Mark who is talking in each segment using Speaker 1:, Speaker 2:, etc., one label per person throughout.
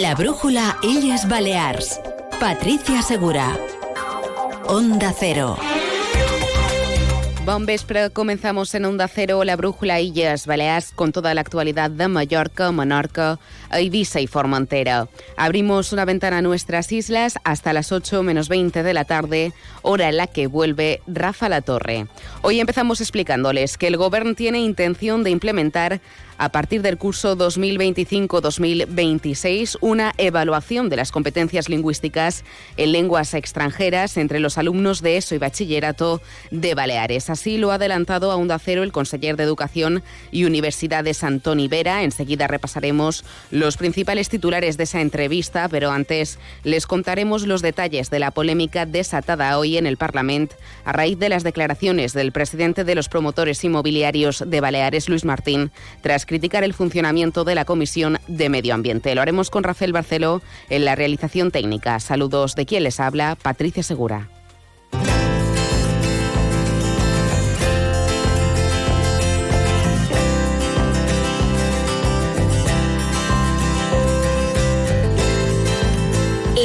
Speaker 1: La brújula Illes Balears. Patricia Segura. Onda Cero.
Speaker 2: Bon vespre, comenzamos en Onda Cero, la brújula Illes Balears con toda la actualidad de Mallorca, Menorca, Ibiza y Formentera. Abrimos una ventana a nuestras islas hasta las 8 menos 20 de la tarde, hora en la que vuelve Rafa La Torre. Hoy empezamos explicándoles que el Gobierno tiene intención de implementar a partir del curso 2025-2026 una evaluación de las competencias lingüísticas en lenguas extranjeras entre los alumnos de ESO y bachillerato de Baleares. Así lo ha adelantado a Onda Cero el conseller de Educación y Universidades Antoni Vera. Enseguida repasaremos los principales titulares de esa entrevista, pero antes les contaremos los detalles de la polémica desatada hoy en el Parlamento a raíz de las declaraciones del presidente de los promotores inmobiliarios de Baleares, Luis Martín, tras criticar el funcionamiento de la Comisión de Medio Ambiente. Lo haremos con Rafael Barceló en la realización técnica. Saludos de quien les habla, Patricia Segura.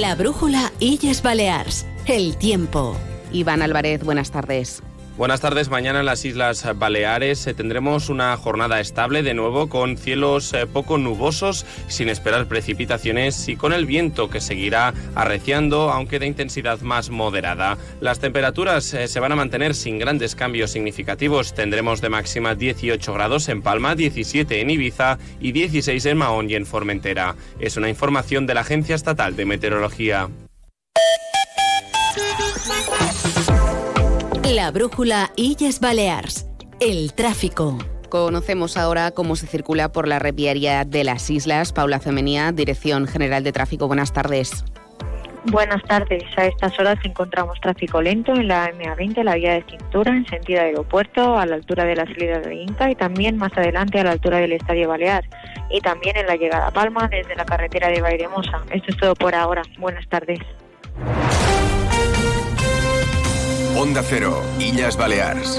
Speaker 1: La brújula Illes Balears. El tiempo.
Speaker 2: Iván Álvarez, buenas tardes.
Speaker 3: Buenas tardes. Mañana en las Islas Baleares eh, tendremos una jornada estable de nuevo con cielos eh, poco nubosos, sin esperar precipitaciones y con el viento que seguirá arreciando, aunque de intensidad más moderada. Las temperaturas eh, se van a mantener sin grandes cambios significativos. Tendremos de máxima 18 grados en Palma, 17 en Ibiza y 16 en Mahón y en Formentera. Es una información de la Agencia Estatal de Meteorología.
Speaker 1: La brújula Illes Balears. El tráfico.
Speaker 2: Conocemos ahora cómo se circula por la reviaria de las islas. Paula Femenía, Dirección General de Tráfico. Buenas tardes.
Speaker 4: Buenas tardes. A estas horas encontramos tráfico lento en la MA20, la vía de cintura, en sentido aeropuerto, a la altura de la salida de Inca y también más adelante a la altura del Estadio Balear. Y también en la llegada a Palma desde la carretera de Bairemosa. Esto es todo por ahora. Buenas tardes.
Speaker 5: Onda Cero, Illas Balears.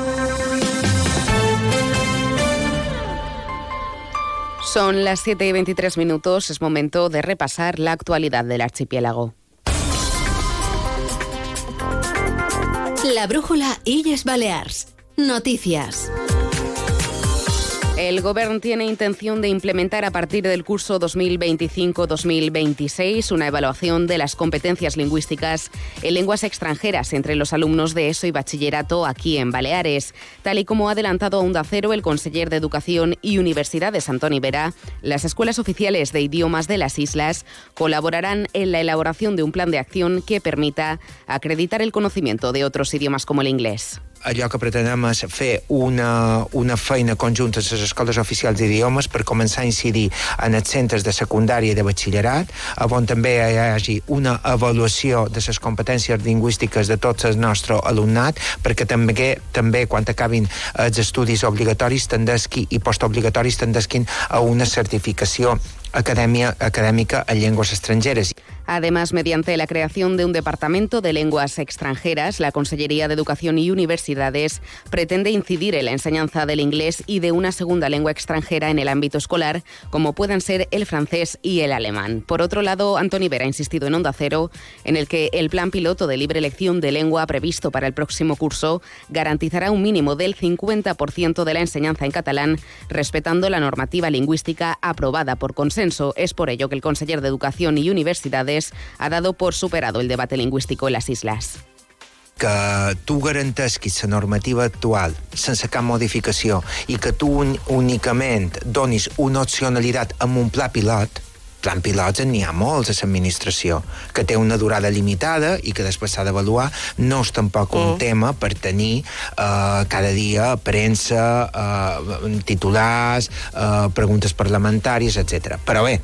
Speaker 2: Son las 7 y 23 minutos, es momento de repasar la actualidad del archipiélago.
Speaker 1: La brújula Illes Balears. Noticias.
Speaker 2: El Gobierno tiene intención de implementar a partir del curso 2025-2026 una evaluación de las competencias lingüísticas en lenguas extranjeras entre los alumnos de ESO y bachillerato aquí en Baleares. Tal y como ha adelantado a Onda Cero el conseller de Educación y Universidades, Antoni Vera, las escuelas oficiales de idiomas de las islas colaborarán en la elaboración de un plan de acción que permita acreditar el conocimiento de otros idiomas como el inglés.
Speaker 6: Allò que pretenem és fer una, una feina conjunta a les escoles oficials d'idiomes per començar a incidir en els centres de secundària i de batxillerat, on també hi hagi una avaluació de les competències lingüístiques de tot el nostre alumnat, perquè també, també quan acabin els estudis obligatoris tendesqui i postobligatoris tendesquin a una certificació academia, académica en lenguas extranjeras.
Speaker 2: Además, mediante la creación de un departamento de lenguas extranjeras, la Consellería de Educación y Universidades pretende incidir en la enseñanza del inglés y de una segunda lengua extranjera en el ámbito escolar, como puedan ser el francés y el alemán. Por otro lado, Antoni Vera ha insistido en Onda Cero en el que el plan piloto de libre elección de lengua previsto para el próximo curso garantizará un mínimo del 50% de la enseñanza en catalán, respetando la normativa lingüística aprobada por consenso. Es por ello que el conseller de Educación y Universidades ha dado por superado el debate lingüístico en las islas.
Speaker 6: que tu garantesquis la normativa actual sense cap modificació i que tu un, únicament donis una opcionalitat amb un pla pilot, plan pilots n'hi ha molts a l'administració, que té una durada limitada i que després s'ha d'avaluar. No és tampoc un mm. tema per tenir uh, cada dia premsa, uh, titulars, uh, preguntes parlamentàries, etc. Però bé,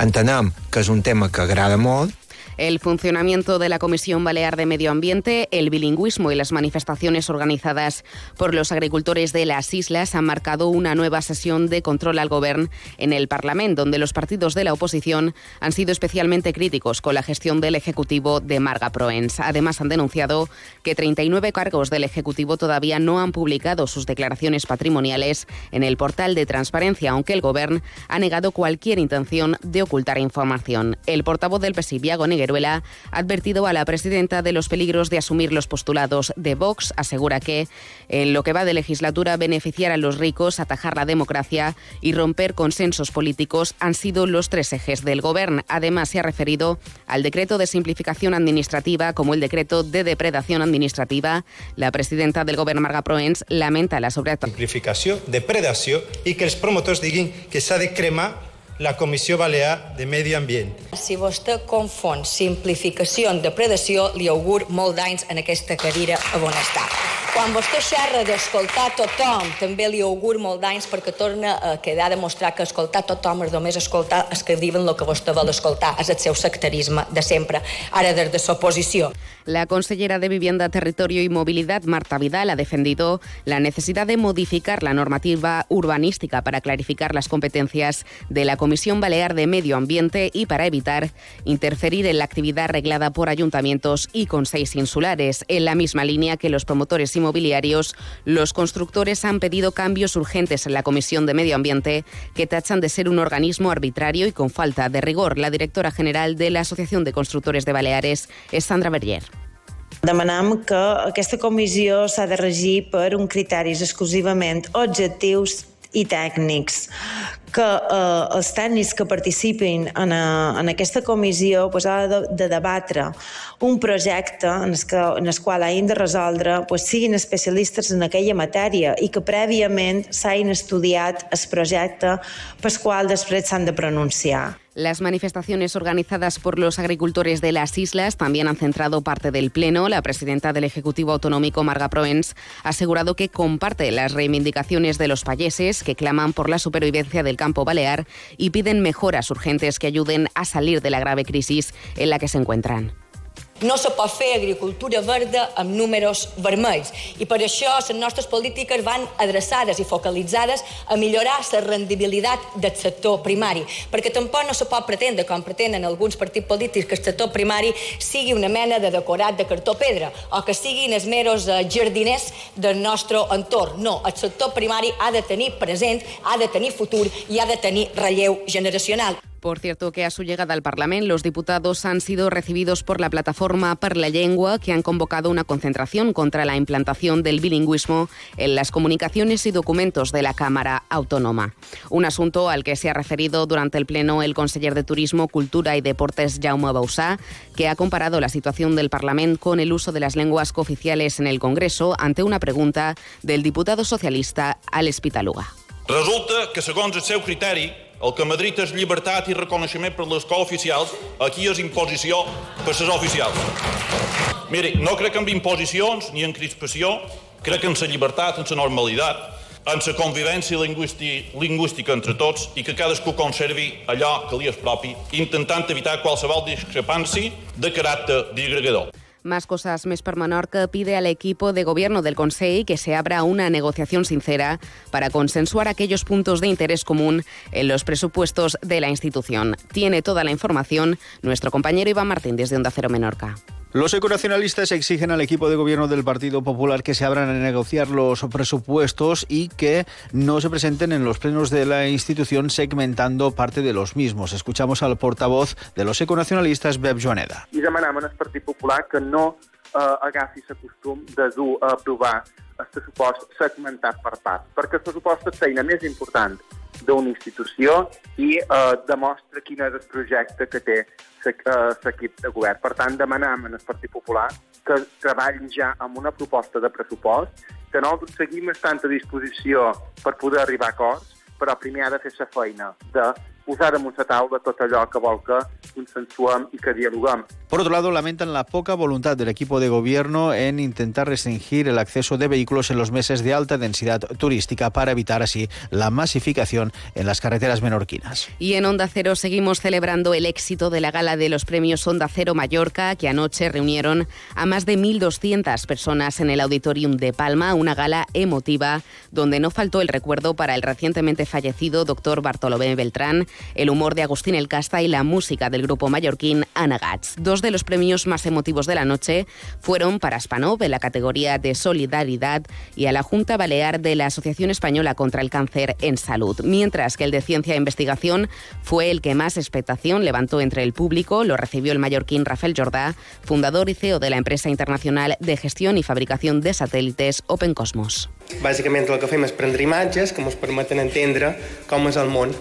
Speaker 6: entenem que és un tema que agrada molt
Speaker 2: el funcionamiento de la Comisión Balear de Medio Ambiente, el bilingüismo y las manifestaciones organizadas por los agricultores de las islas han marcado una nueva sesión de control al gobierno en el Parlamento, donde los partidos de la oposición han sido especialmente críticos con la gestión del Ejecutivo de Marga Proens. Además, han denunciado que 39 cargos del Ejecutivo todavía no han publicado sus declaraciones patrimoniales en el portal de transparencia, aunque el Gobierno ha negado cualquier intención de ocultar información. El portavoz del PSI, Viago ha advertido a la presidenta de los peligros de asumir los postulados de Vox. Asegura que en lo que va de legislatura beneficiar a los ricos, atajar la democracia y romper consensos políticos han sido los tres ejes del Gobierno. Además, se ha referido al decreto de simplificación administrativa como el decreto de depredación administrativa. La presidenta del Gobierno, Marga Proens, lamenta la sobreactuació.
Speaker 7: Simplificació, depredació i que els promotors diguin que s'ha de cremar la Comissió Balear de Medi Ambient.
Speaker 8: Si vostè confon simplificació amb depredació, li augur molt d'anys en aquesta cadira a Bonestar. Quan vostè xerra d'escoltar tothom, també li augur molt d'anys perquè torna a quedar a demostrar que escoltar tothom és només escoltar els que diuen el que vostè vol escoltar. És el seu sectarisme de sempre, ara des de l'oposició.
Speaker 2: La consellera de Vivienda, Territorio y Movilidad, Marta Vidal, ha defendido la necesidad de modificar la normativa urbanística para clarificar las competencias de la Comisión Balear de Medio Ambiente y para evitar interferir en la actividad reglada por ayuntamientos y con seis insulares. En la misma línea que los promotores inmobiliarios, los constructores han pedido cambios urgentes en la Comisión de Medio Ambiente que tachan de ser un organismo arbitrario y con falta de rigor. La directora general de la Asociación de Constructores de Baleares es Sandra Berger.
Speaker 9: Demanem que aquesta comissió s'ha de regir per un criteris exclusivament objectius i tècnics que eh, els tècnics que participin en, a, en aquesta comissió pues, ha de, de debatre un projecte en el, que, en el qual hagin de resoldre pues, siguin especialistes en aquella matèria i que prèviament s'hagin estudiat el projecte pel qual després s'han de pronunciar.
Speaker 2: Las manifestaciones organizadas por los agricultores de las islas también han centrado parte del Pleno. La presidenta del Ejecutivo Autonómico, Marga Proens, ha asegurado que comparte las reivindicaciones de los payeses que claman por la supervivencia del campo balear y piden mejoras urgentes que ayuden a salir de la grave crisis en la que se encuentran.
Speaker 8: No se pot fer agricultura verda amb números vermells i per això les nostres polítiques van adreçades i focalitzades a millorar la rendibilitat del sector primari, perquè tampoc no se pot pretendre, com pretenen alguns partits polítics, que el sector primari sigui una mena de decorat de cartó pedra o que siguin els meros eh, jardiners del nostre entorn. No, el sector primari ha de tenir present, ha de tenir futur i ha de tenir relleu generacional.
Speaker 2: Por cierto, que a su llegada al Parlamento, los diputados han sido recibidos por la plataforma Per la Lengua, que han convocado una concentración contra la implantación del bilingüismo en las comunicaciones y documentos de la Cámara Autónoma. Un asunto al que se ha referido durante el Pleno el conseller de Turismo, Cultura y Deportes, Jaume Bausá, que ha comparado la situación del Parlamento con el uso de las lenguas cooficiales en el Congreso ante una pregunta del diputado socialista Alex Pitaluga.
Speaker 10: Resulta que, segons el seu el que a Madrid és llibertat i reconeixement per les cooficials, aquí és imposició per les oficials. Miri, no crec en imposicions ni en crispació, crec en la llibertat, en la normalitat, en la convivència lingüística entre tots i que cadascú conservi allò que li és propi, intentant evitar qualsevol discrepància de caràcter disgregador.
Speaker 2: Más cosas. Mes Menorca pide al equipo de gobierno del Consejo que se abra una negociación sincera para consensuar aquellos puntos de interés común en los presupuestos de la institución. Tiene toda la información nuestro compañero Iván Martín desde Onda Cero Menorca.
Speaker 11: Los econacionalistas exigen al equipo de gobierno del Partido Popular que se abran a negociar los presupuestos y que no se presenten en los plenos de la institución segmentando parte de los mismos. Escuchamos al portavoz de los econacionalistas, Beb Joaneda.
Speaker 12: I demanem al Partit Popular que no eh, agafi el costum de dur a aprovar el pressupost segmentat per part, perquè el pressupost és feina més important d'una institució i eh, demostra quin és el projecte que té l'equip de govern. Per tant, demanem al Partit Popular que treballin ja amb una proposta de pressupost, que nosaltres seguim estant a disposició per poder arribar a acords, però primer ha de fer la feina de posar damunt la taula tot allò que vol que consensuem i que dialoguem.
Speaker 11: Por otro lado, lamentan la poca voluntad del equipo de gobierno en intentar restringir el acceso de vehículos en los meses de alta densidad turística para evitar así la masificación en las carreteras menorquinas.
Speaker 2: Y en Onda Cero seguimos celebrando el éxito de la gala de los premios Onda Cero Mallorca, que anoche reunieron a más de 1.200 personas en el Auditorium de Palma, una gala emotiva donde no faltó el recuerdo para el recientemente fallecido doctor Bartolomé Beltrán, el humor de Agustín El Casta y la música del grupo mallorquín Anagats. Dos de los premios más emotivos de la noche fueron para Spanov en la categoría de Solidaridad y a la Junta Balear de la Asociación Española contra el Cáncer en Salud, mientras que el de Ciencia e Investigación fue el que más expectación levantó entre el público. Lo recibió el mallorquín Rafael Jordá, fundador y CEO de la empresa internacional de gestión y fabricación de satélites Open Cosmos.
Speaker 13: Bàsicament el que fem és prendre imatges que ens permeten entendre com és el món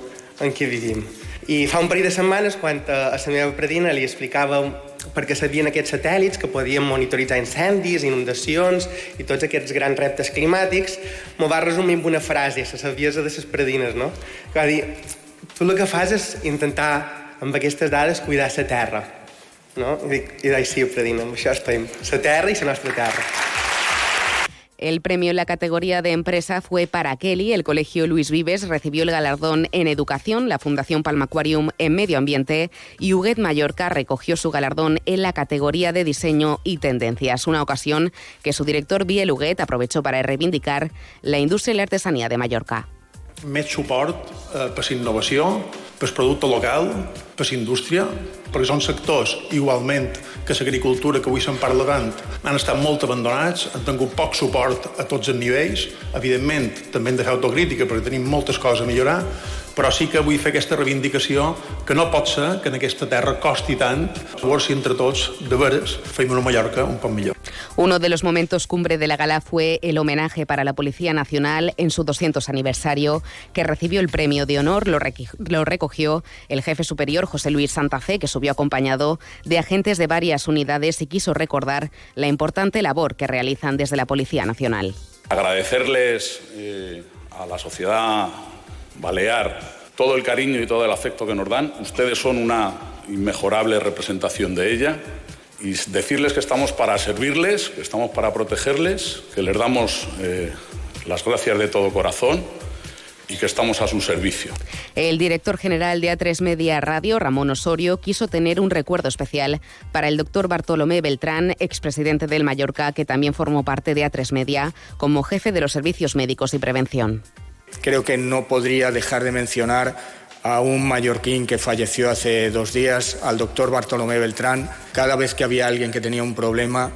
Speaker 13: en què vivim. I fa un parell de setmanes, quan a la meva predina li explicava perquè sabien aquests satèl·lits que podien monitoritzar incendis, inundacions i tots aquests grans reptes climàtics, m'ho va resumir amb una frase, la saviesa de les predines, no? Que va dir, tu el que fas és intentar, amb aquestes dades, cuidar la terra. No? I dic, i dic sí, predina, amb això estem. La terra i la nostra terra.
Speaker 2: El premio en la categoría de empresa fue para Kelly. El Colegio Luis Vives recibió el galardón en Educación, la Fundación Palmaquarium en Medio Ambiente y Huguet Mallorca recogió su galardón en la categoría de Diseño y Tendencias, una ocasión que su director Biel Huguet aprovechó para reivindicar la industria y la artesanía de Mallorca.
Speaker 14: més suport eh, innovació, per producte local, per indústria, perquè són sectors, igualment que l'agricultura, que avui se'n parla tant, han estat molt abandonats, han tingut poc suport a tots els nivells. Evidentment, també hem de fer autocrítica perquè tenim moltes coses a millorar, però sí que vull fer aquesta reivindicació que no pot ser que en aquesta terra costi tant, veure si entre tots, de veres, fem una Mallorca un poc millor.
Speaker 2: Uno de los momentos cumbre de la gala fue el homenaje para la Policía Nacional en su 200 aniversario, que recibió el premio de honor, lo, recogió el jefe superior José Luis Santa Fe, que subió acompañado de agentes de varias unidades y quiso recordar la importante labor que realizan desde la Policía Nacional.
Speaker 15: Agradecerles eh, a la sociedad balear todo el cariño y todo el afecto que nos dan. Ustedes son una inmejorable representación de ella y decirles que estamos para servirles, que estamos para protegerles, que les damos eh, las gracias de todo corazón y que estamos a su servicio.
Speaker 2: El director general de A3 Media Radio, Ramón Osorio, quiso tener un recuerdo especial para el doctor Bartolomé Beltrán, expresidente del Mallorca, que también formó parte de A3 Media como jefe de los servicios médicos y prevención.
Speaker 16: Creo que no podría dejar de mencionar a un mallorquín que falleció hace dos días, al doctor Bartolomé Beltrán. Cada vez que había alguien que tenía un problema,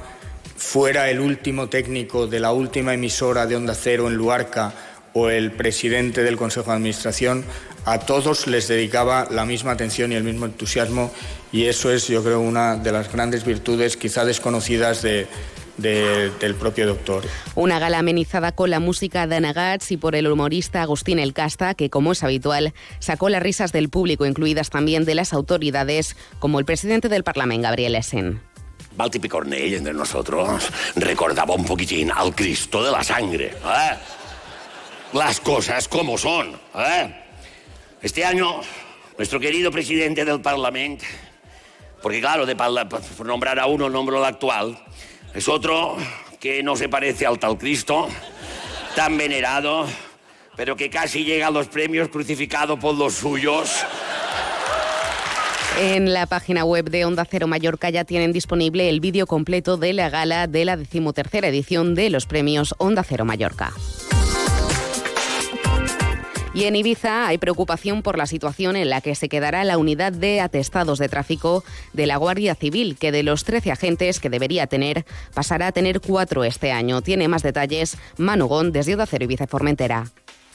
Speaker 16: fuera el último técnico de la última emisora de Onda Cero en Luarca o el presidente del Consejo de Administración, a todos les dedicaba la misma atención y el mismo entusiasmo y eso es, yo creo, una de las grandes virtudes quizá desconocidas de, de, del propio doctor.
Speaker 2: Una gala amenizada con la música de Anagats y por el humorista Agustín El Casta, que como es habitual, sacó las risas del público, incluidas también de las autoridades, como el presidente del Parlamento, Gabriel Essen.
Speaker 17: Balti Picornell, entre nosotros, recordaba un poquitín al Cristo de la sangre. ¿eh? Las cosas como son. ¿eh? Este año, nuestro querido presidente del Parlamento, porque claro, de por nombrar a uno, nombro al actual, es otro que no se parece al tal Cristo, tan venerado, pero que casi llega a los premios crucificado por los suyos.
Speaker 2: En la página web de Onda Cero Mallorca ya tienen disponible el vídeo completo de la gala de la decimotercera edición de los premios Onda Cero Mallorca. Y en Ibiza hay preocupación por la situación en la que se quedará la unidad de atestados de tráfico de la Guardia Civil, que de los 13 agentes que debería tener, pasará a tener cuatro este año. Tiene más detalles Manugón desde Onda Cero Ibiza Formentera.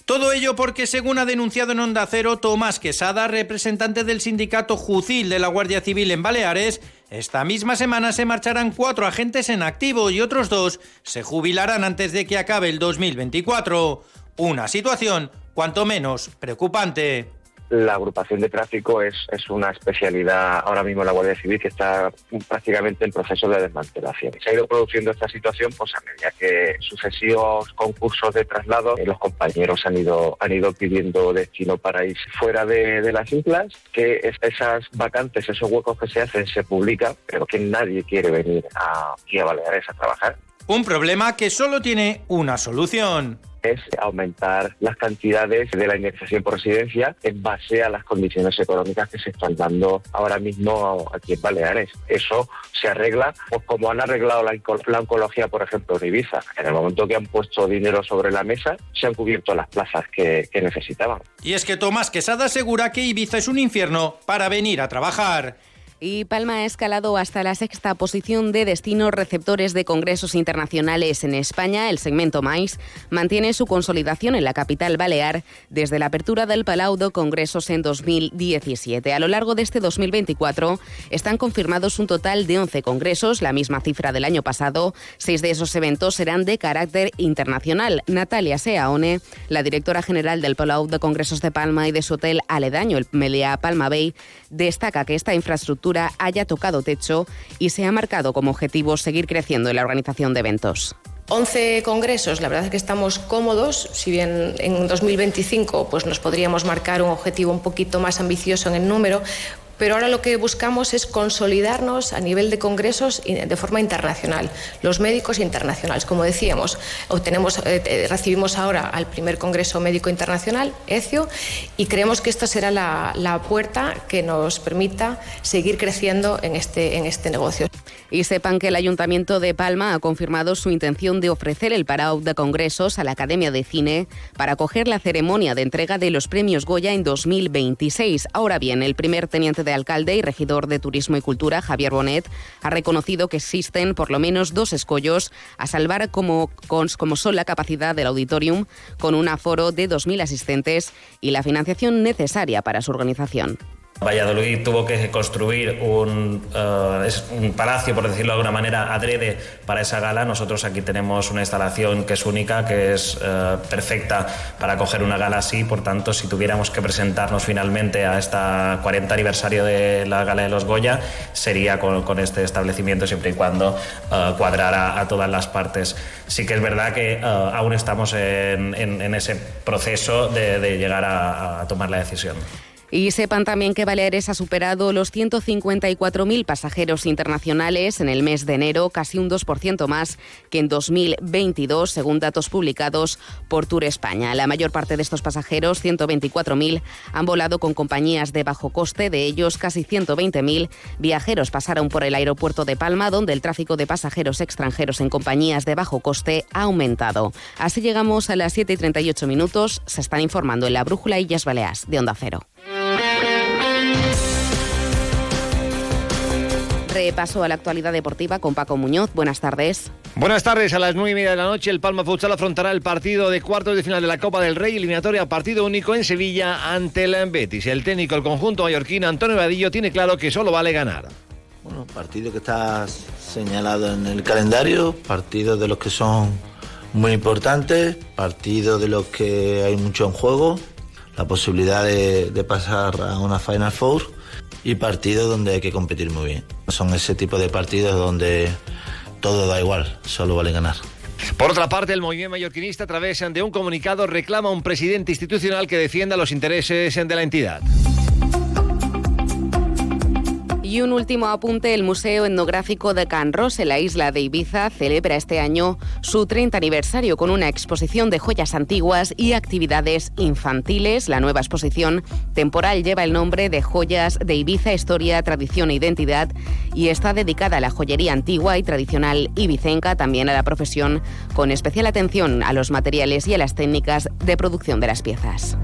Speaker 18: Todo ello porque, según ha denunciado en Onda Cero Tomás Quesada, representante del sindicato Jucil de la Guardia Civil en Baleares, esta misma semana se marcharán cuatro agentes en activo y otros dos se jubilarán antes de que acabe el 2024. Una situación cuanto menos preocupante.
Speaker 19: la agrupación de tráfico es, es una especialidad ahora mismo en la Guardia Civil que está prácticamente en proceso de desmantelación. Se ha ido produciendo esta situación pues a medida que sucesivos concursos de traslado eh, los compañeros han ido han ido pidiendo destino para ir fuera de, de las islas, que esas vacantes, esos huecos que se hacen se publican, pero que nadie quiere venir a, aquí a Baleares a trabajar.
Speaker 18: Un problema que solo tiene una solución
Speaker 19: es aumentar las cantidades de la indexación por residencia en base a las condiciones económicas que se están dando ahora mismo aquí en Baleares. Eso se arregla pues como han arreglado la, oncología, por ejemplo, en Ibiza. En el momento que han puesto dinero sobre la mesa, se han cubierto las plazas que, que necesitaban.
Speaker 18: Y es que Tomás Quesada asegura que Ibiza es un infierno para venir a trabajar
Speaker 2: y Palma ha escalado hasta la sexta posición de destinos receptores de congresos internacionales en España. El segmento MAIS mantiene su consolidación en la capital balear desde la apertura del Palau de Congresos en 2017. A lo largo de este 2024 están confirmados un total de 11 congresos, la misma cifra del año pasado. Seis de esos eventos serán de carácter internacional. Natalia Seaone, la directora general del Palau de Congresos de Palma y de su hotel aledaño, el Meliá Palma Bay, destaca que esta infraestructura haya tocado techo y se ha marcado como objetivo seguir creciendo en la organización de eventos.
Speaker 20: 11 congresos, la verdad es que estamos cómodos, si bien en 2025 pues nos podríamos marcar un objetivo un poquito más ambicioso en el número, pero ahora lo que buscamos es consolidarnos a nivel de congresos de forma internacional, los médicos internacionales. Como decíamos, obtenemos, eh, recibimos ahora al primer Congreso Médico Internacional, ECIO, y creemos que esta será la, la puerta que nos permita seguir creciendo en este, en este negocio.
Speaker 2: Y sepan que el Ayuntamiento de Palma ha confirmado su intención de ofrecer el Parao de Congresos a la Academia de Cine para acoger la ceremonia de entrega de los premios Goya en 2026. Ahora bien, el primer teniente de alcalde y regidor de Turismo y Cultura, Javier Bonet, ha reconocido que existen por lo menos dos escollos a salvar como, como son la capacidad del auditorium con un aforo de 2.000 asistentes y la financiación necesaria para su organización.
Speaker 21: Valladolid tuvo que construir un, uh, un, palacio, por decirlo de alguna manera, adrede para esa gala. Nosotros aquí tenemos una instalación que es única, que es uh, perfecta para coger una gala así. Por tanto, si tuviéramos que presentarnos finalmente a este 40 aniversario de la Gala de los Goya, sería con, este establecimiento siempre y cuando uh, cuadrara a todas las partes. Sí que es verdad que aún estamos en, ese proceso de, llegar a tomar la decisión.
Speaker 2: Y sepan también que Baleares ha superado los 154.000 pasajeros internacionales en el mes de enero, casi un 2% más que en 2022, según datos publicados por Tour España. La mayor parte de estos pasajeros, 124.000, han volado con compañías de bajo coste. De ellos, casi 120.000 viajeros pasaron por el aeropuerto de Palma, donde el tráfico de pasajeros extranjeros en compañías de bajo coste ha aumentado. Así llegamos a las 7 y 38 minutos. Se están informando en la Brújula Illas Baleas de Onda Cero. Repaso a la actualidad deportiva con Paco Muñoz. Buenas tardes.
Speaker 22: Buenas tardes. A las nueve y media de la noche, el Palma Futsal afrontará el partido de cuartos de final de la Copa del Rey, eliminatoria partido único en Sevilla ante el Betis. El técnico, el conjunto mallorquín, Antonio Vadillo, tiene claro que solo vale ganar.
Speaker 23: Bueno, partido que está señalado en el calendario, partidos de los que son muy importantes, partidos de los que hay mucho en juego, la posibilidad de, de pasar a una Final Four y partidos donde hay que competir muy bien. Son ese tipo de partidos donde todo da igual, solo vale ganar.
Speaker 22: Por otra parte, el movimiento mallorquinista, a través de un comunicado, reclama un presidente institucional que defienda los intereses de la entidad.
Speaker 2: Y un último apunte, el Museo Etnográfico de Can Ros en la isla de Ibiza celebra este año su 30 aniversario con una exposición de joyas antiguas y actividades infantiles. La nueva exposición temporal lleva el nombre de Joyas de Ibiza, Historia, Tradición e Identidad y está dedicada a la joyería antigua y tradicional ibicenca, también a la profesión, con especial atención a los materiales y a las técnicas de producción de las piezas.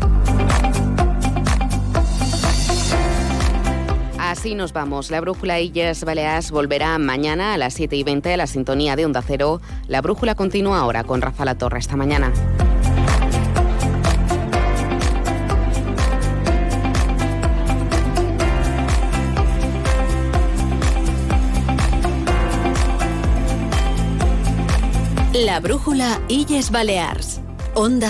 Speaker 2: Así nos vamos. La Brújula Illes Baleares volverá mañana a las 7 y 20 a la sintonía de Onda Cero. La Brújula continúa ahora con Rafa La Torre esta mañana.
Speaker 1: La Brújula Illes Balears. Onda